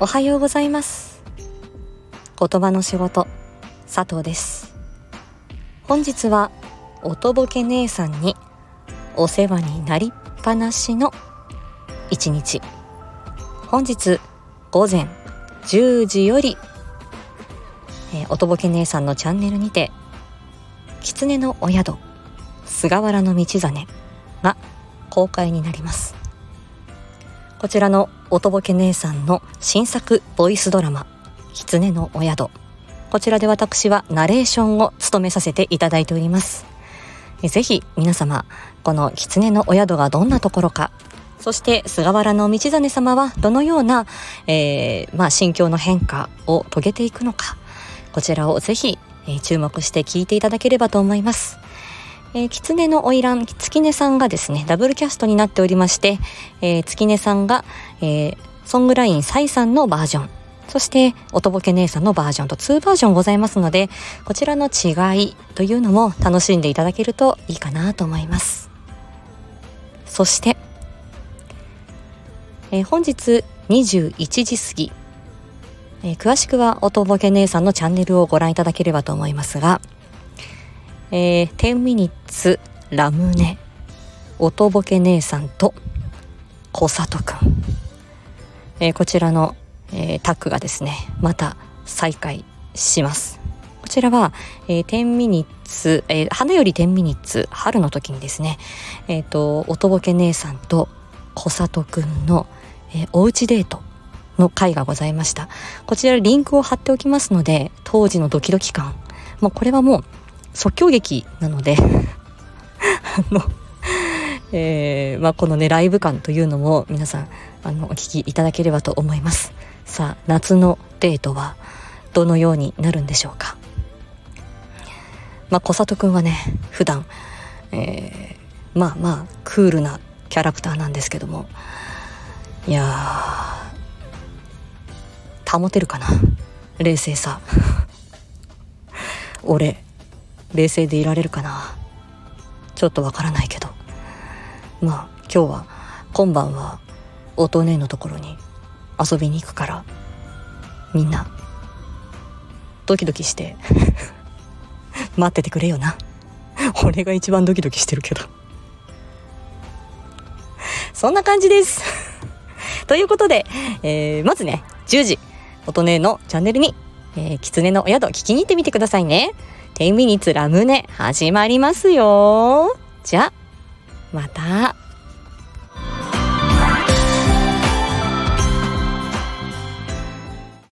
おはようございます。言葉の仕事佐藤です。本日はおとぼけ姉さんにお世話になりっぱなしの一日。本日午前10時より、えー、おとぼけ姉さんのチャンネルにて狐のお宿菅原道真が公開になります。こちらのおとぼけ姉さんの新作ボイスドラマ狐のお宿。こちらで私はナレーションを務めさせていただいております。ぜひ皆様この狐のお宿がどんなところかそして菅原道真様はどのような、えー、まあ、心境の変化を遂げていくのかこちらをぜひ、注目して聞いていただければと思います。えー、狐の花魁、月音さんがですね、ダブルキャストになっておりまして、えー、月音さんが、えー、ソングラインサイさんのバージョン、そして、おとぼけ姉さんのバージョンと2バージョンございますので、こちらの違いというのも楽しんでいただけるといいかなと思います。そして、えー、本日21時過ぎ、えー、詳しくはおとぼけ姉さんのチャンネルをご覧いただければと思いますが、えー、10ミニッツラムネ。おとぼけ姉さんと小里くん、えー、こちらの、えー、タッグがですねまた再開します。こちらは、えー、10ミニッツ、えー、花より10ミニッツ春の時にですねえっ、ー、とおとぼけ姉さんと小里くんの、えー、おうちデートの回がございました。こちらリンクを貼っておきますので当時のドキドキ感。もうこれはもう即興劇なのであの、えー、まあ、このね、ライブ感というのも皆さん、あの、お聞きいただければと思います。さあ、夏のデートはどのようになるんでしょうか？まあ、小里くんはね、普段、えー、まあまあ、クールなキャラクターなんですけども、いやー、保てるかな？冷静さ。俺、冷静でいられるかな。ちょっとわからないけど。まあ今日は今晩は音姉のところに遊びに行くから。みんなドキドキして。待っててくれよな。俺が一番ドキドキしてるけど。そんな感じです。ということで、えー、まずね10時音姉のチャンネルに、えー、狐のお宿聞きに行ってみてくださいね。10ミニッツラムネ始まりますよ。じゃ、また。